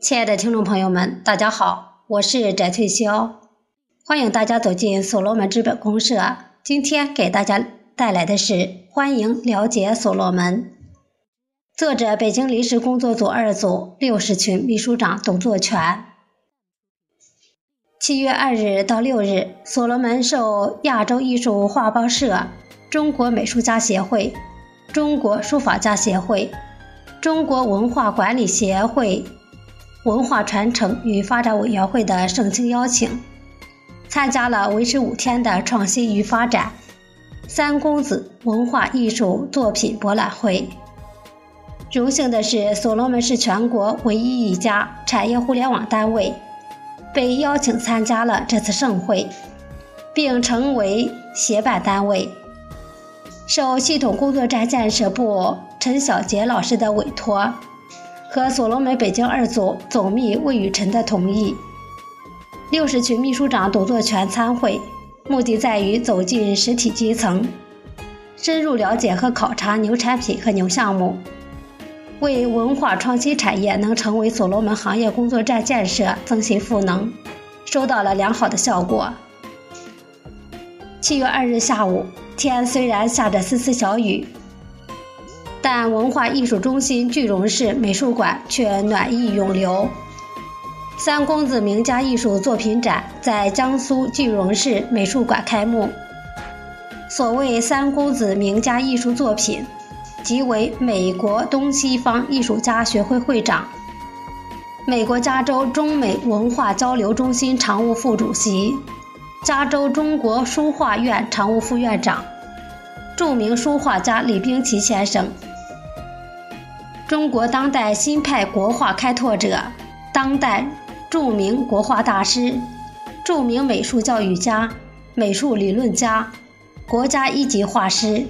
亲爱的听众朋友们，大家好，我是翟翠霄，欢迎大家走进所罗门资本公社。今天给大家带来的是欢迎了解所罗门。作者：北京临时工作组二组六十群秘书长董作全。七月二日到六日，所罗门受亚洲艺术画报社、中国美术家协会、中国书法家协会、中国文化管理协会。文化传承与发展委员会的盛情邀请，参加了为期五天的创新与发展三公子文化艺术作品博览会。荣幸的是，所罗门是全国唯一一家产业互联网单位被邀请参加了这次盛会，并成为协办单位。受系统工作站建设部陈小杰老师的委托。和所罗门北京二组总秘魏雨辰的同意，六十群秘书长董作全参会，目的在于走进实体基层，深入了解和考察牛产品和牛项目，为文化创新产业能成为所罗门行业工作站建设增信赋能，收到了良好的效果。七月二日下午，天虽然下着丝丝小雨。但文化艺术中心句容市美术馆却暖意涌流。三公子名家艺术作品展在江苏句容市美术馆开幕。所谓三公子名家艺术作品，即为美国东西方艺术家学会会长、美国加州中美文化交流中心常务副主席、加州中国书画院常务副院长、著名书画家李冰奇先生。中国当代新派国画开拓者，当代著名国画大师，著名美术教育家、美术理论家，国家一级画师，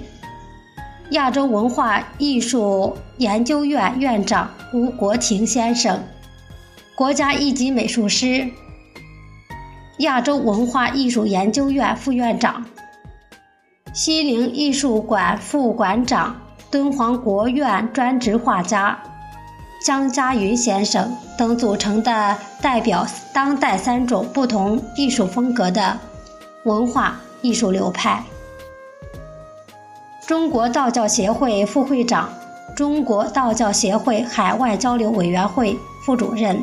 亚洲文化艺术研究院院长吴国庭先生，国家一级美术师，亚洲文化艺术研究院副院长，西泠艺术馆副馆长。敦煌国院专职画家张家云先生等组成的代表当代三种不同艺术风格的文化艺术流派。中国道教协会副会长、中国道教协会海外交流委员会副主任、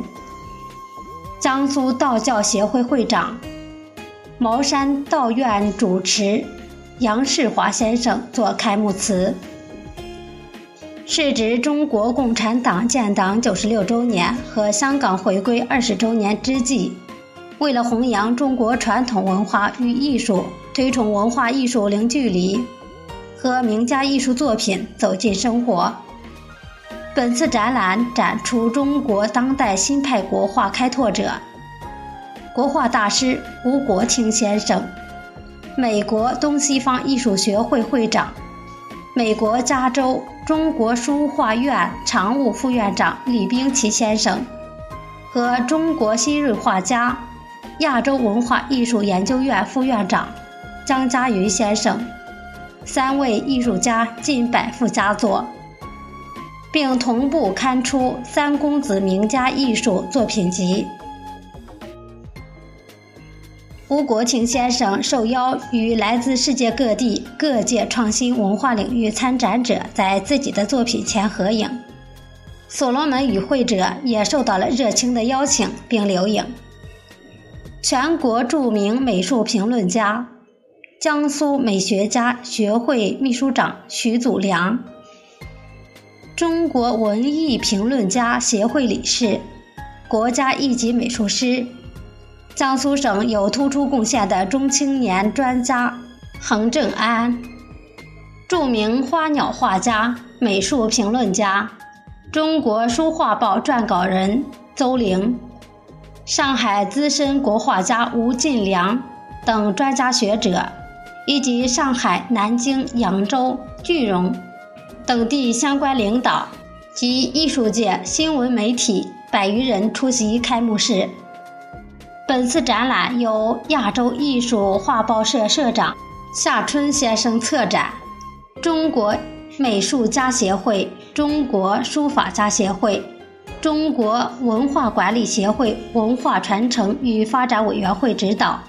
江苏道教协会会长、茅山道院主持杨世华先生作开幕词。是指中国共产党建党九十六周年和香港回归二十周年之际，为了弘扬中国传统文化与艺术，推崇文化艺术零距离，和名家艺术作品走进生活。本次展览展出中国当代新派国画开拓者、国画大师吴国清先生，美国东西方艺术学会会长。美国加州中国书画院常务副院长李冰奇先生和中国新锐画家、亚洲文化艺术研究院副院长张家云先生三位艺术家近百幅佳作，并同步刊出《三公子名家艺术作品集》。吴国庆先生受邀与来自世界各地各界创新文化领域参展者在自己的作品前合影，所罗门与会者也受到了热情的邀请并留影。全国著名美术评论家、江苏美学家学会秘书长徐祖良，中国文艺评论家协会理事、国家一级美术师。江苏省有突出贡献的中青年专家恒正安，著名花鸟画家、美术评论家，中国书画报撰稿人邹玲，上海资深国画家吴进良等专家学者，以及上海、南京、扬州、句容等地相关领导及艺术界、新闻媒体百余人出席开幕式。本次展览由亚洲艺术画报社社长夏春先生策展，中国美术家协会、中国书法家协会、中国文化管理协会文化传承与发展委员会指导，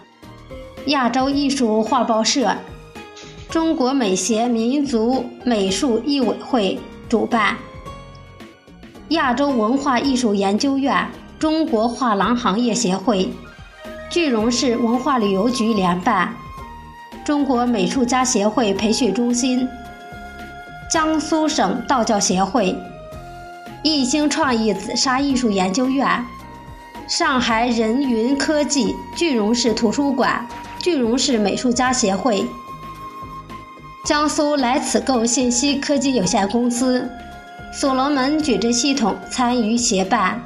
亚洲艺术画报社、中国美协民族美术艺委会主办，亚洲文化艺术研究院、中国画廊行业协会、句容市文化旅游局联办，中国美术家协会培训中心，江苏省道教协会。艺兴创意紫砂艺术研究院、上海人云科技句容市图书馆、句容市美术家协会、江苏来此购信息科技有限公司、所罗门矩阵系统参与协办。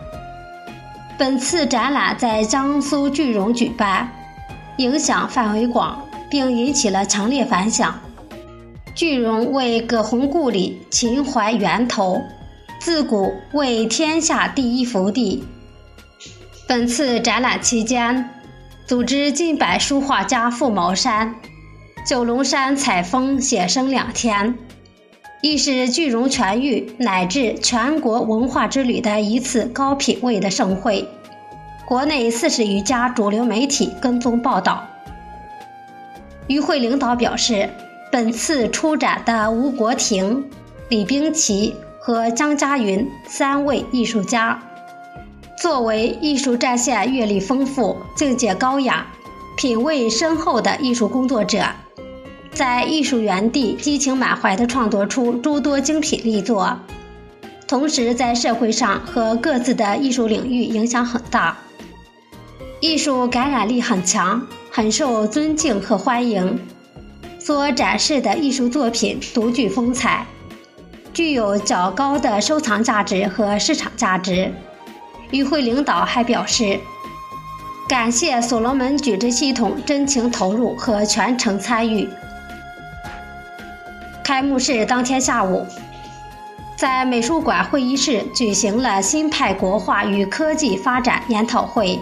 本次展览在江苏句容举办，影响范围广，并引起了强烈反响。句容为葛洪故里，秦淮源头。自古为天下第一福地。本次展览期间，组织近百书画家赴茅山、九龙山采风写生两天，亦是句容全域乃至全国文化之旅的一次高品位的盛会。国内四十余家主流媒体跟踪报道。与会领导表示，本次出展的吴国庭、李冰琦。和江佳云三位艺术家，作为艺术战线阅历丰富、境界高雅、品味深厚的艺术工作者，在艺术园地激情满怀地创作出诸多精品力作，同时在社会上和各自的艺术领域影响很大，艺术感染力很强，很受尊敬和欢迎，所展示的艺术作品独具风采。具有较高的收藏价值和市场价值。与会领导还表示，感谢所罗门矩阵系统真情投入和全程参与。开幕式当天下午，在美术馆会议室举行了新派国画与科技发展研讨会，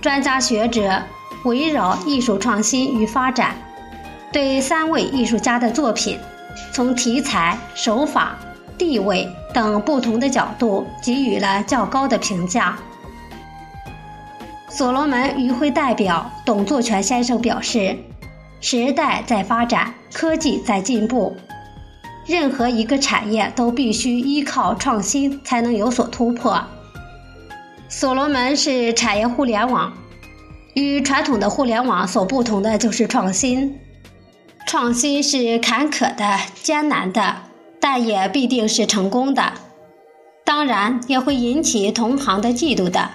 专家学者围绕艺术创新与发展，对三位艺术家的作品。从题材、手法、地位等不同的角度给予了较高的评价。所罗门与会代表董作全先生表示：“时代在发展，科技在进步，任何一个产业都必须依靠创新才能有所突破。所罗门是产业互联网，与传统的互联网所不同的就是创新。”创新是坎坷的、艰难的，但也必定是成功的。当然，也会引起同行的嫉妒的，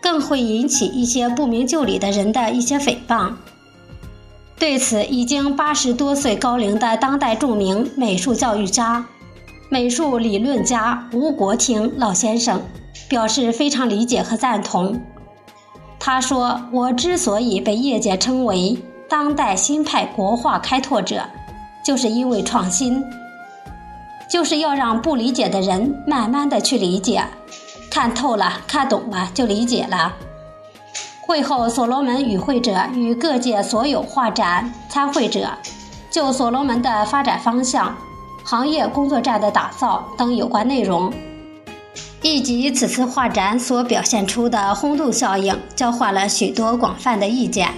更会引起一些不明就里的人的一些诽谤。对此，已经八十多岁高龄的当代著名美术教育家、美术理论家吴国庭老先生表示非常理解和赞同。他说：“我之所以被业界称为……”当代新派国画开拓者，就是因为创新，就是要让不理解的人慢慢的去理解，看透了、看懂了就理解了。会后，所罗门与会者与各界所有画展参会者，就所罗门的发展方向、行业工作站的打造等有关内容，以及此次画展所表现出的轰动效应，交换了许多广泛的意见。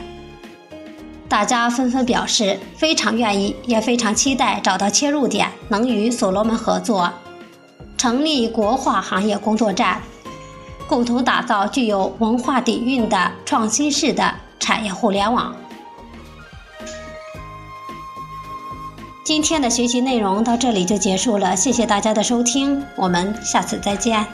大家纷纷表示非常愿意，也非常期待找到切入点，能与所罗门合作，成立国画行业工作站，共同打造具有文化底蕴的创新式的产业互联网。今天的学习内容到这里就结束了，谢谢大家的收听，我们下次再见。